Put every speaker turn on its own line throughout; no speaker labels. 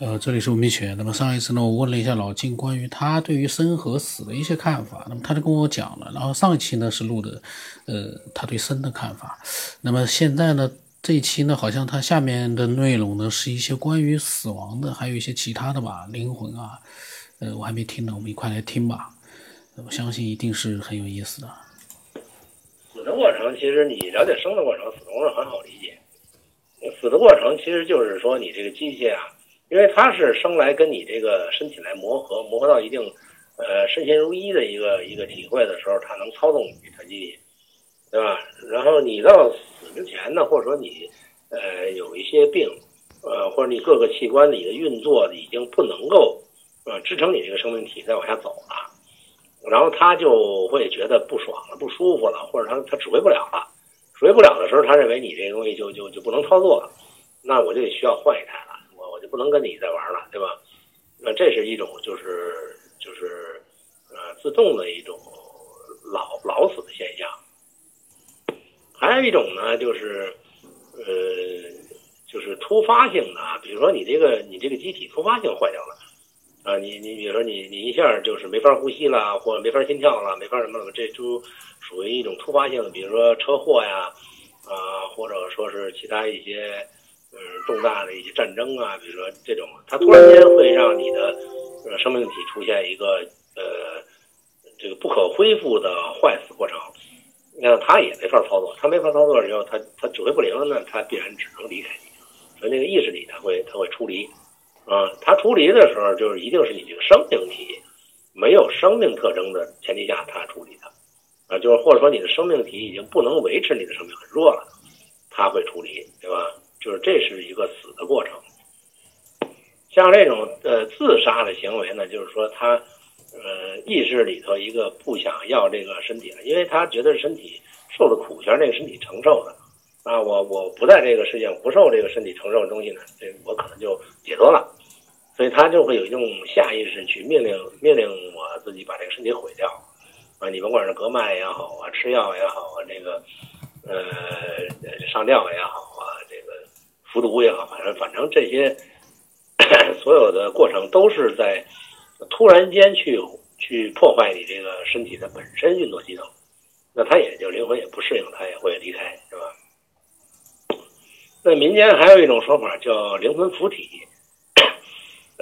呃，这里是吴明全。那么上一次呢，我问了一下老金关于他对于生和死的一些看法，那么他就跟我讲了。然后上一期呢是录的，呃，他对生的看法。那么现在呢，这一期呢，好像他下面的内容呢是一些关于死亡的，还有一些其他的吧，灵魂啊，呃，我还没听呢，我们一块来听吧。我相信一定是很有意思的。
死的过程，其实你了解生的过程，死的过程很好理解。死的过程其实就是说你这个机械啊。因为它是生来跟你这个身体来磨合，磨合到一定，呃，身心如一的一个一个体会的时候，它能操纵你这台机器，对吧？然后你到死之前呢，或者说你，呃，有一些病，呃，或者你各个器官你的运作已经不能够，呃，支撑你这个生命体再往下走了，然后他就会觉得不爽了、不舒服了，或者他他指挥不了了，指挥不了的时候，他认为你这个东西就就就不能操作了，那我就得需要换一台。不能跟你再玩了，对吧？那这是一种，就是就是，呃，自动的一种老老死的现象。还有一种呢，就是，呃，就是突发性的，比如说你这个你这个机体突发性坏掉了，啊，你你比如说你你一下就是没法呼吸了，或者没法心跳了，没法什么了，这就属于一种突发性的，比如说车祸呀，啊，或者说是其他一些。嗯，重大的一些战争啊，比如说这种，它突然间会让你的呃生命体出现一个呃这个不可恢复的坏死过程，那他也没法操作，他没法操作的时候，他他指挥不灵了那，他必然只能离开你，所以那个意识里他会他会出离，啊，他出离的时候就是一定是你这个生命体没有生命特征的前提下他处理的，啊，就是或者说你的生命体已经不能维持你的生命很弱了，他会处理，对吧？就是这是一个死的过程，像这种呃自杀的行为呢，就是说他呃意识里头一个不想要这个身体了，因为他觉得身体受的苦全是这个身体承受的。啊，我我不在这个世界不受这个身体承受的东西呢，这我可能就解脱了，所以他就会有一种下意识去命令命令我自己把这个身体毁掉。啊，你甭管是割脉也好啊，吃药也好啊，这个呃上吊也好。服毒也好，反正反正这些所有的过程都是在突然间去去破坏你这个身体的本身运作机能，那他也就灵魂也不适应，他也会离开，是吧？那民间还有一种说法叫灵魂附体，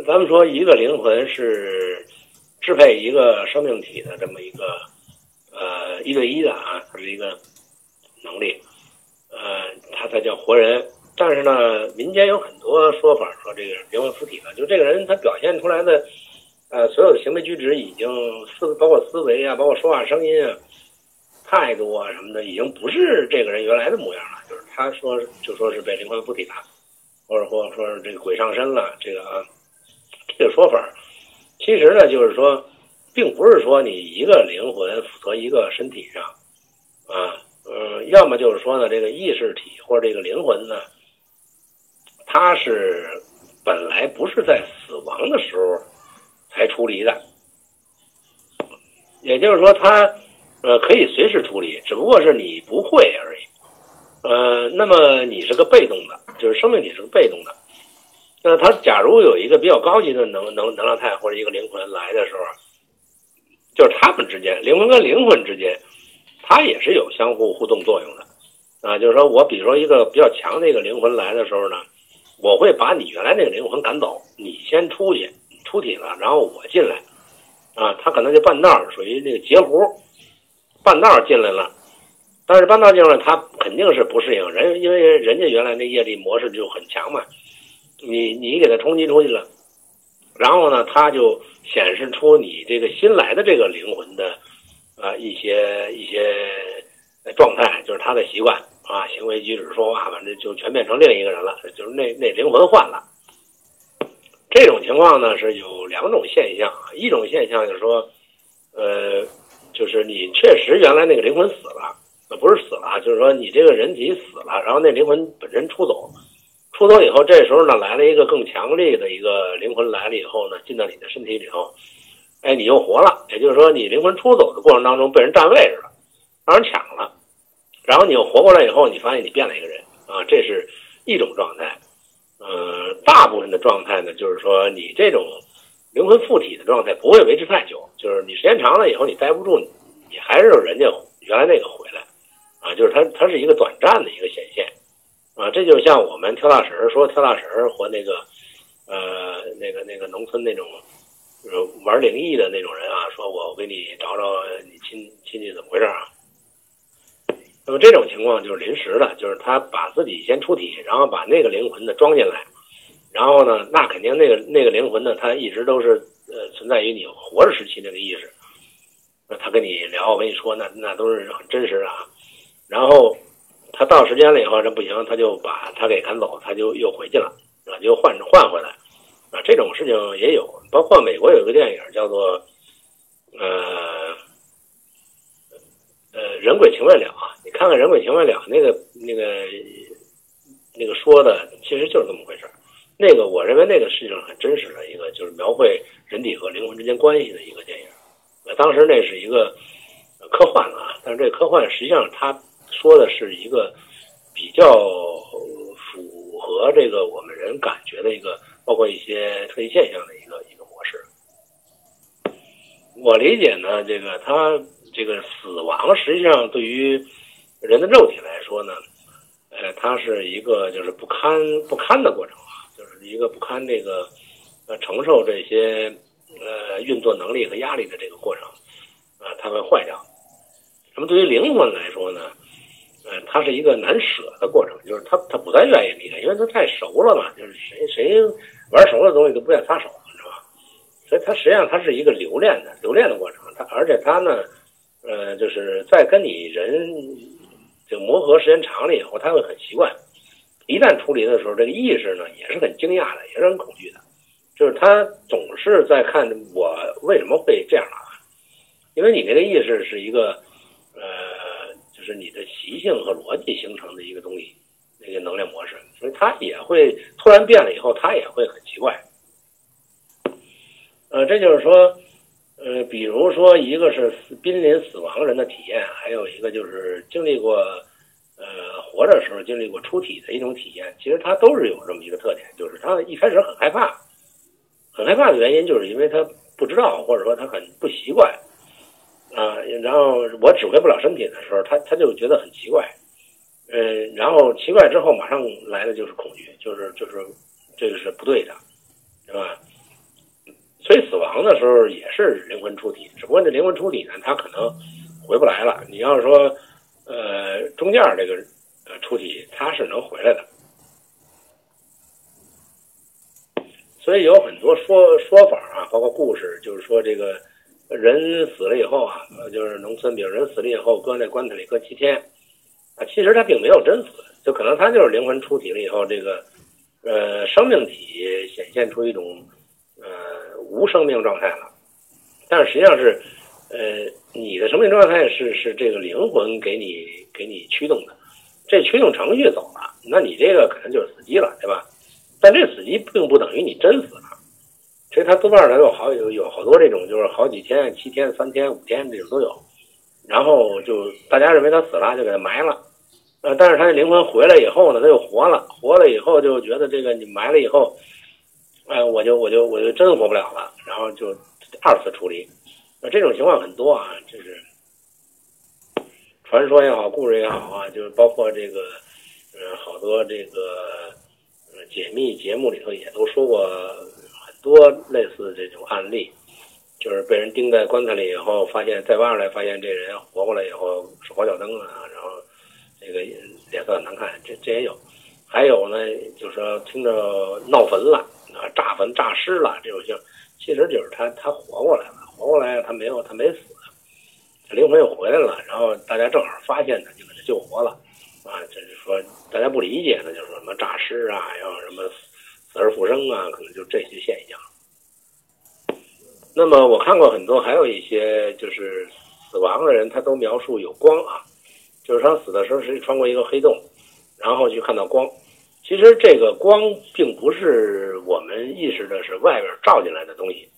咱们说一个灵魂是支配一个生命体的这么一个呃一对一的啊，它是一个能力，呃，它才叫活人。但是呢，民间有很多说法，说这个灵魂附体了，就这个人他表现出来的，呃，所有的行为举止已经思，包括思维啊，包括说话声音啊，态度啊什么的，已经不是这个人原来的模样了。就是他说，就说是被灵魂附体了，或者或者说是这个鬼上身了，这个啊，这个说法，其实呢，就是说，并不是说你一个灵魂附合一个身体上，啊，嗯，要么就是说呢，这个意识体或者这个灵魂呢。他是本来不是在死亡的时候才出离的，也就是说，他呃可以随时出离，只不过是你不会而已。呃，那么你是个被动的，就是生命体是个被动的。那他假如有一个比较高级的能能能量态或者一个灵魂来的时候，就是他们之间灵魂跟灵魂之间，它也是有相互互动作用的啊。就是说我比如说一个比较强的一个灵魂来的时候呢。我会把你原来那个灵魂赶走，你先出去出体了，然后我进来，啊，他可能就半道属于那个截胡，半道进来了，但是半道进来他肯定是不适应人，因为人家原来那业力模式就很强嘛，你你给他冲击出去了，然后呢，他就显示出你这个新来的这个灵魂的啊一些一些状态，就是他的习惯。啊，行为举止、说话，反正就全变成另一个人了，就是那那灵魂换了。这种情况呢是有两种现象，一种现象就是说，呃，就是你确实原来那个灵魂死了，那不是死了，就是说你这个人体死了，然后那灵魂本身出走，出走以后，这时候呢来了一个更强力的一个灵魂来了以后呢，进到你的身体里头，哎，你又活了，也就是说你灵魂出走的过程当中被人占位置了，让人抢了。然后你又活过来以后，你发现你变了一个人啊，这是一种状态。呃，大部分的状态呢，就是说你这种灵魂附体的状态不会维持太久，就是你时间长了以后你待不住，你还是人家原来那个回来，啊，就是它它是一个短暂的一个显现，啊，这就像我们跳大神说跳大神和那个呃那个那个农村那种就是玩灵异的那种人啊，说我给你找找你亲亲戚怎么回事啊？那么这种情况就是临时的，就是他把自己先出体，然后把那个灵魂呢装进来，然后呢，那肯定那个那个灵魂呢，他一直都是呃存在于你活着时期那个意识，那他跟你聊，我跟你说，那那都是很真实的啊。然后他到时间了以后，这不行，他就把他给赶走，他就又回去了，啊，就换换回来，啊，这种事情也有，包括美国有一个电影叫做呃呃人鬼情未了啊。你看看《人鬼情未了》那个、那个、那个说的，其实就是这么回事儿那个我认为那个事情很真实的一个，就是描绘人体和灵魂之间关系的一个电影。当时那是一个科幻啊，但是这科幻实际上他说的是一个比较符合这个我们人感觉的一个，包括一些特异现象的一个一个模式。我理解呢，这个他这个死亡实际上对于人的肉体来说呢，呃，它是一个就是不堪不堪的过程啊，就是一个不堪这个呃承受这些呃运作能力和压力的这个过程啊，它会坏掉。那么对于灵魂来说呢，呃，它是一个难舍的过程，就是他他不再愿意离开，因为他太熟了嘛，就是谁谁玩熟了东西都不愿撒手，是吧？所以它实际上它是一个留恋的留恋的过程，它而且它呢，呃，就是在跟你人。就磨合时间长了以后，他会很习惯。一旦出离的时候，这个意识呢也是很惊讶的，也是很恐惧的。就是他总是在看我为什么会这样啊？因为你这个意识是一个呃，就是你的习性和逻辑形成的一个东西，那个能量模式，所以他也会突然变了以后，他也会很奇怪。呃，这就是说。呃，比如说，一个是濒临死亡人的体验，还有一个就是经历过，呃，活着时候经历过出体的一种体验。其实他都是有这么一个特点，就是他一开始很害怕，很害怕的原因就是因为他不知道，或者说他很不习惯，啊，然后我指挥不了身体的时候，他他就觉得很奇怪，嗯，然后奇怪之后马上来的就是恐惧，就是就是这个是不对的，是吧？所以死亡的时候也是灵魂出体，只不过这灵魂出体呢，它可能回不来了。你要是说，呃，中间这个呃出体，它是能回来的。所以有很多说说法啊，包括故事，就是说这个人死了以后啊，就是农村，比如人死了以后搁那棺材里搁七天啊，其实他并没有真死，就可能他就是灵魂出体了以后，这个呃生命体显现出一种呃。无生命状态了，但是实际上是，呃，你的生命状态是是这个灵魂给你给你驱动的，这驱动程序走了，那你这个可能就是死机了，对吧？但这死机并不等于你真死了，其实它多半儿有好有有好多这种，就是好几天、七天、三天、五天这种都有，然后就大家认为他死了，就给他埋了，呃，但是他的灵魂回来以后呢，他又活了，活了以后就觉得这个你埋了以后。哎，我就我就我就真活不了了，然后就二次处理。那这种情况很多啊，就是传说也好，故事也好啊，就是包括这个，呃，好多这个呃解密节目里头也都说过很多类似这种案例，就是被人钉在棺材里以后，发现再挖出来，发现这人活过来以后手脚脚蹬啊，然后这个脸色很难看，这这也有。还有呢，就是说听着闹坟了。啊，炸坟炸尸了这种性，其实就是他他活过来了，活过来了他没有他没死，他灵魂又回来了，然后大家正好发现他，就把他救活了，啊，就是说大家不理解的，就是什么诈尸啊，要什么死而复生啊，可能就这些现象。那么我看过很多，还有一些就是死亡的人，他都描述有光啊，就是他死的时候是穿过一个黑洞，然后去看到光。其实这个光并不是我们意识的是外边照进来的东西，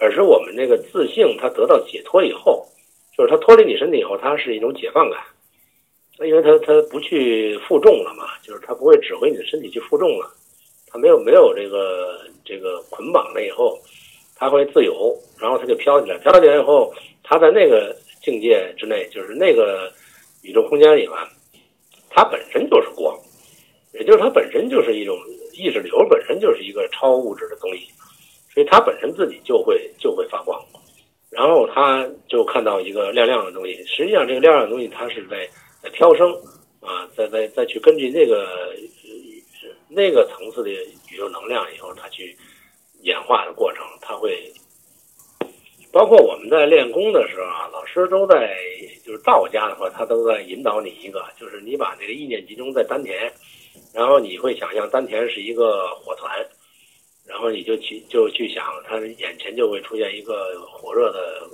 而是我们那个自性它得到解脱以后，就是它脱离你身体以后，它是一种解放感，因为它它不去负重了嘛，就是它不会指挥你的身体去负重了，它没有没有这个这个捆绑了以后，它会自由，然后它就飘起来，飘起来以后，它在那个境界之内，就是那个宇宙空间里嘛，它本身就是光，也就是它本身就是一种意识流，本身就是一个超物质的东西，所以它本身自己就会就会发光，然后他就看到一个亮亮的东西，实际上这个亮亮的东西它是在在飘升啊，再再再去根据那个。那个层次的宇宙能量以后，它去演化的过程，它会包括我们在练功的时候啊，老师都在就是道家的话，他都在引导你一个，就是你把这个意念集中在丹田，然后你会想象丹田是一个火团，然后你就去就去想，他眼前就会出现一个火热的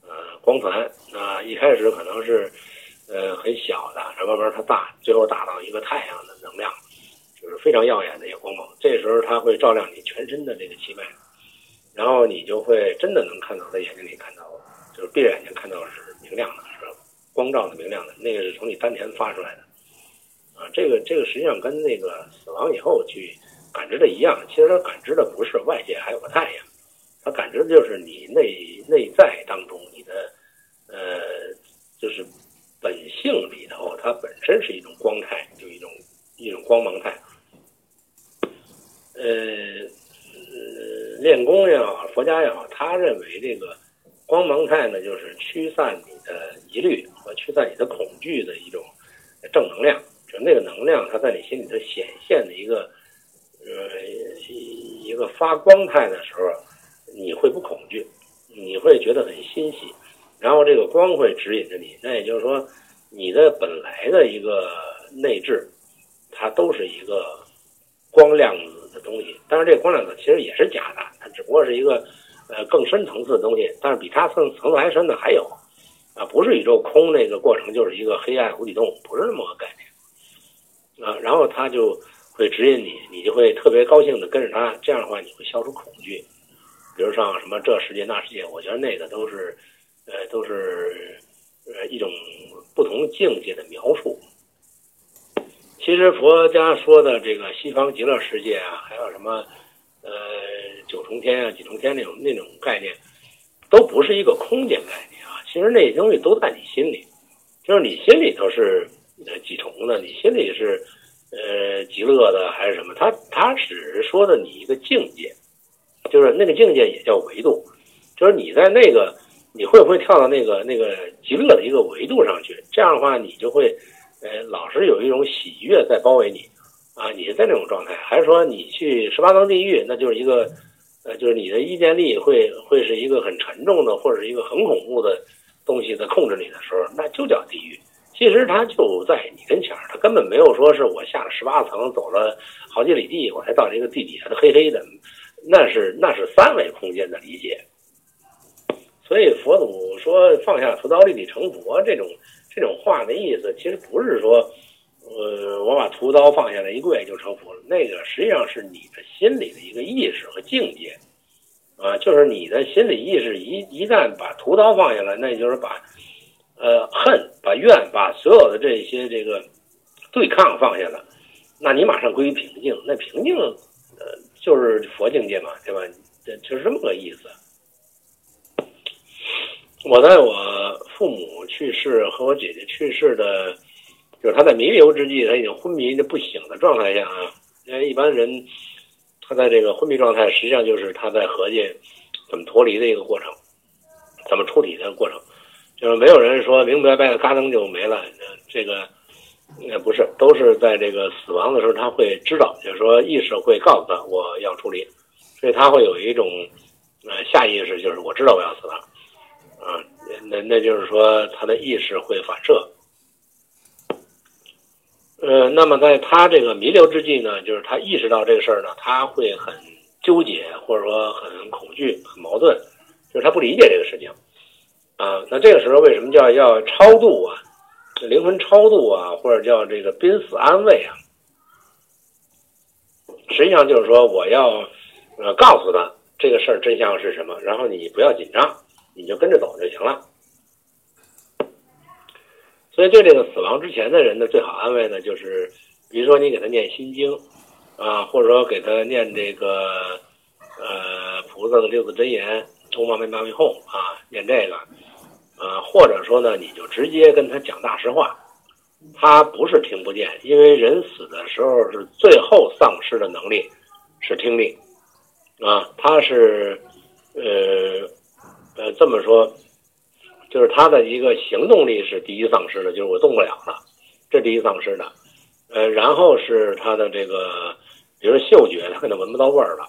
呃光团，那一开始可能是呃很小的，然后慢慢它大，最后大到一个太阳的能量。就是非常耀眼的一个光芒，这时候它会照亮你全身的这个气脉，然后你就会真的能看到在眼睛里看到，就是闭着眼睛看到是明亮的，是光照的明亮的，那个是从你丹田发出来的，啊，这个这个实际上跟那个死亡以后去感知的一样，其实它感知的不是外界还有个太阳，它感知的就是你内内在当中你的呃，就是本性里头，它本身是一种光态，就一种一种光芒态。呃，练功也好，佛家也好，他认为这个光芒态呢，就是驱散你的疑虑和驱散你的恐惧的一种正能量。就那个能量，它在你心里头显现的一个呃一个发光态的时候，你会不恐惧，你会觉得很欣喜。然后这个光会指引着你，那也就是说，你的本来的一个内置，它都是一个光亮子。的东西，但是这个光量子其实也是假的，它只不过是一个呃更深层次的东西，但是比它层层次还深的还有啊，不是宇宙空那个过程就是一个黑暗无底洞，不是那么个概念啊。然后他就会指引你，你就会特别高兴的跟着他，这样的话你会消除恐惧。比如像什么这世界那世界，我觉得那个都是呃都是呃一种不同境界的描述。其实佛家说的这个西方极乐世界啊，还有什么，呃，九重天啊、几重天那种那种概念，都不是一个空间概念啊。其实那些东西都在你心里，就是你心里头是几重的，你心里是呃极乐的还是什么？他他只是说的你一个境界，就是那个境界也叫维度，就是你在那个你会不会跳到那个那个极乐的一个维度上去？这样的话，你就会。呃，老是有一种喜悦在包围你，啊，你是在那种状态，还是说你去十八层地狱，那就是一个，呃，就是你的意见力会会是一个很沉重的，或者是一个很恐怖的东西在控制你的时候，那就叫地狱。其实它就在你跟前儿，它根本没有说是我下了十八层，走了好几里地，我才到这个地底下的黑黑的，那是那是三维空间的理解。所以佛祖说放下屠刀立地成佛这种。这种话的意思其实不是说，呃，我把屠刀放下来一跪就成佛了。那个实际上是你的心里的一个意识和境界，啊，就是你的心理意识一一旦把屠刀放下来，那就是把，呃，恨、把怨、把所有的这些这个对抗放下了，那你马上归于平静。那平静，呃，就是佛境界嘛，对吧？这就是这么个意思。我在我父母去世和我姐姐去世的，就是他在弥留之际，他已经昏迷的不醒的状态下啊。因为一般人他在这个昏迷状态，实际上就是他在合计怎么脱离的一个过程，怎么处理的过程。就是没有人说明明白白的嘎噔就没了，这个也不是，都是在这个死亡的时候他会知道，就是说意识会告诉他我要处理，所以他会有一种呃下意识，就是我知道我要死了。啊，那那就是说，他的意识会反射。呃，那么在他这个弥留之际呢，就是他意识到这个事儿呢，他会很纠结，或者说很恐惧、很矛盾，就是他不理解这个事情。啊，那这个时候为什么叫要超度啊？灵魂超度啊，或者叫这个濒死安慰啊？实际上就是说，我要呃告诉他这个事儿真相是什么，然后你不要紧张。你就跟着走就行了。所以，对这个死亡之前的人呢，最好安慰呢，就是比如说你给他念心经，啊，或者说给他念这个呃菩萨的六字真言，通往没妈咪哄啊，念这个，呃，或者说呢，你就直接跟他讲大实话，他不是听不见，因为人死的时候是最后丧失的能力是听力啊，他是呃呃这么说，就是他的一个行动力是第一丧失的，就是我动不了了，这第一丧失的，呃，然后是他的这个。比如嗅觉，他可能闻不到味儿了，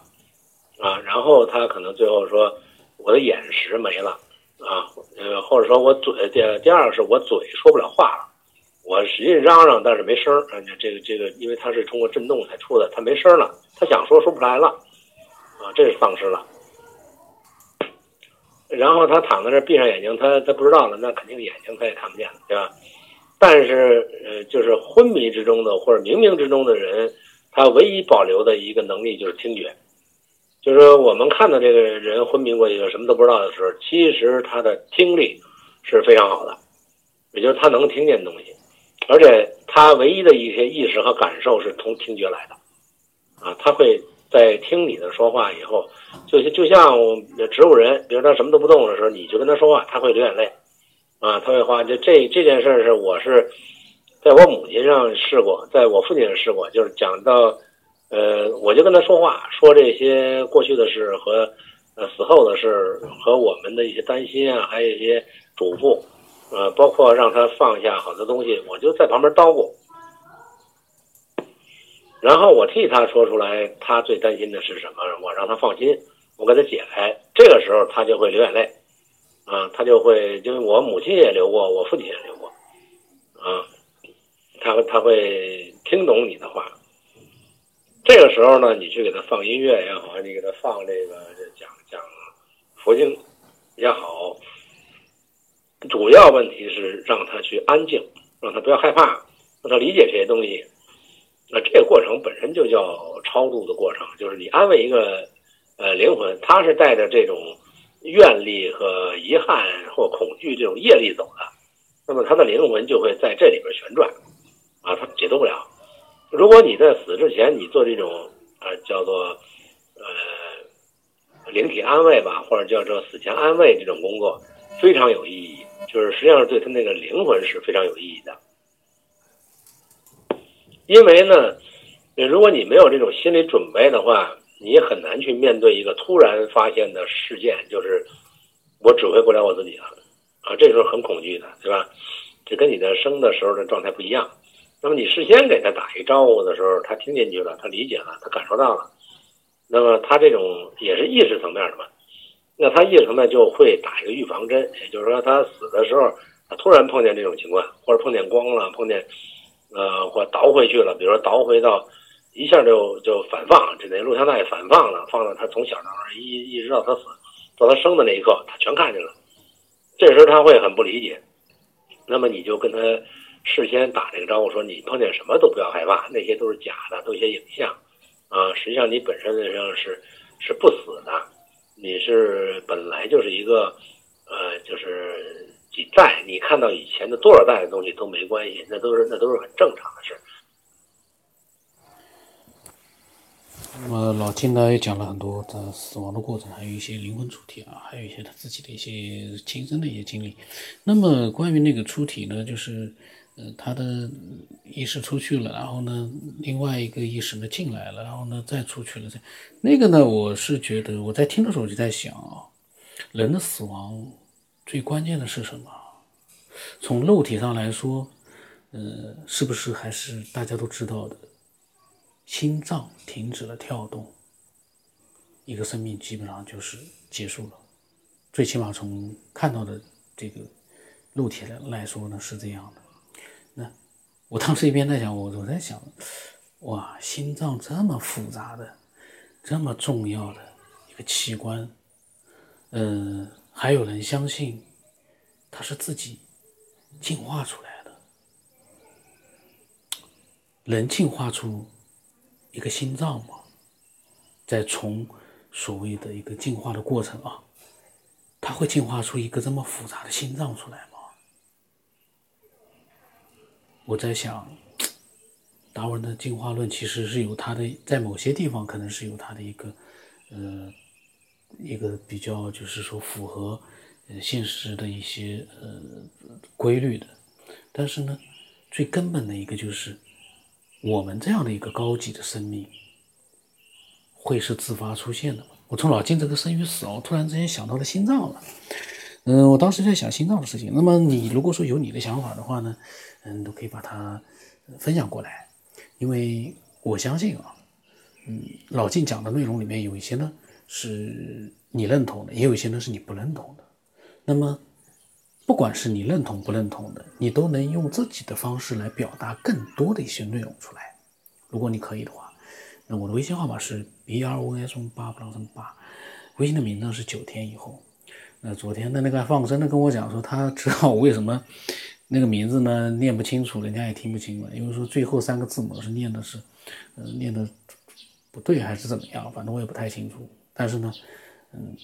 啊，然后他可能最后说我的眼识没了，啊，呃，或者说我嘴，第第二个是我嘴说不了话了，我使劲嚷嚷，但是没声儿，啊，这个这个，因为它是通过震动才出的，它没声了，他想说说不出来了，啊，这是丧失了。然后他躺在这闭上眼睛，他他不知道了，那肯定眼睛他也看不见了，对吧？但是呃，就是昏迷之中的或者冥冥之中的人。他唯一保留的一个能力就是听觉，就是说我们看到这个人昏迷过去什么都不知道的时候，其实他的听力是非常好的，也就是他能听见东西，而且他唯一的一些意识和感受是从听觉来的，啊，他会在听你的说话以后，就就像植物人，比如他什么都不动的时候，你就跟他说话，他会流眼泪，啊，他会话，就这这件事是我是。在我母亲上试过，在我父亲上试过，就是讲到，呃，我就跟他说话，说这些过去的事和，呃，死后的事和我们的一些担心啊，还有一些嘱咐，呃，包括让他放下好多东西，我就在旁边叨咕，然后我替他说出来，他最担心的是什么，我让他放心，我给他解开，这个时候他就会流眼泪，啊，他就会，因为我母亲也流过，我父亲也流过，啊。他他会听懂你的话，这个时候呢，你去给他放音乐也好，你给他放这个讲讲佛经也好，主要问题是让他去安静，让他不要害怕，让他理解这些东西。那这个过程本身就叫超度的过程，就是你安慰一个呃灵魂，他是带着这种愿力和遗憾或恐惧这种业力走的，那么他的灵魂就会在这里边旋转。啊，他解脱不了。如果你在死之前，你做这种呃叫做呃灵体安慰吧，或者叫做死前安慰这种工作，非常有意义。就是实际上对他那个灵魂是非常有意义的。因为呢，如果你没有这种心理准备的话，你很难去面对一个突然发现的事件，就是我指挥不了我自己了啊，这时候很恐惧的，对吧？这跟你的生的时候的状态不一样。那么你事先给他打一招呼的时候，他听进去了，他理解了，他感受到了。那么他这种也是意识层面的嘛？那他意识层面就会打一个预防针，也就是说他死的时候，他突然碰见这种情况，或者碰见光了，碰见呃，或倒回去了，比如说倒回到一下就就反放，这那录像带反放了，放到他从小到大一一直到他死，到他生的那一刻，他全看见了。这时候他会很不理解，那么你就跟他。事先打这个招呼，说你碰见什么都不要害怕，那些都是假的，都一些影像，啊，实际上你本身上是是不死的，你是本来就是一个，呃，就是几代，你看到以前的多少代的东西都没关系，那都是那都是很正常的事。
那么老金呢也讲了很多他死亡的过程，还有一些灵魂出体啊，还有一些他自己的一些亲身的一些经历。那么关于那个出体呢，就是。他的意识出去了，然后呢，另外一个意识呢进来了，然后呢再出去了。这那个呢，我是觉得我在听的时候就在想啊，人的死亡最关键的是什么？从肉体上来说，呃，是不是还是大家都知道的，心脏停止了跳动，一个生命基本上就是结束了。最起码从看到的这个肉体来来说呢，是这样的。我当时一边在想，我我在想，哇，心脏这么复杂的、这么重要的一个器官，嗯，还有人相信它是自己进化出来的，能进化出一个心脏吗？再从所谓的一个进化的过程啊，它会进化出一个这么复杂的心脏出来吗？我在想，达尔文的进化论其实是有它的，在某些地方可能是有它的一个，呃，一个比较就是说符合呃现实的一些呃规律的，但是呢，最根本的一个就是我们这样的一个高级的生命会是自发出现的？我从老金这个生与死哦，突然之间想到了心脏了。嗯，我当时在想心脏的事情。那么你如果说有你的想法的话呢，嗯，都可以把它分享过来，因为我相信啊，嗯，老晋讲的内容里面有一些呢是你认同的，也有一些呢是你不认同的。那么不管是你认同不认同的，你都能用自己的方式来表达更多的一些内容出来。如果你可以的话，那我的微信号码是 b r o s 八不 s 八，微信的名字是九天以后。那昨天的那个放生的跟我讲说，他知道我为什么那个名字呢念不清楚，人家也听不清了，因为说最后三个字母是念的是，呃，念的不对还是怎么样，反正我也不太清楚。但是呢，嗯，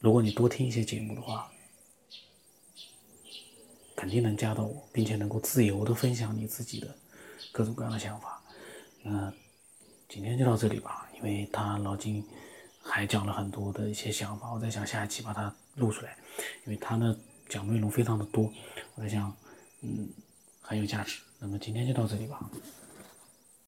如果你多听一些节目的话，肯定能加到我，并且能够自由的分享你自己的各种各样的想法。那今天就到这里吧，因为他老金还讲了很多的一些想法，我在想下一期把它。录出来，因为他呢讲内容非常的多，我在想，嗯，很有价值。那么今天就到这里吧。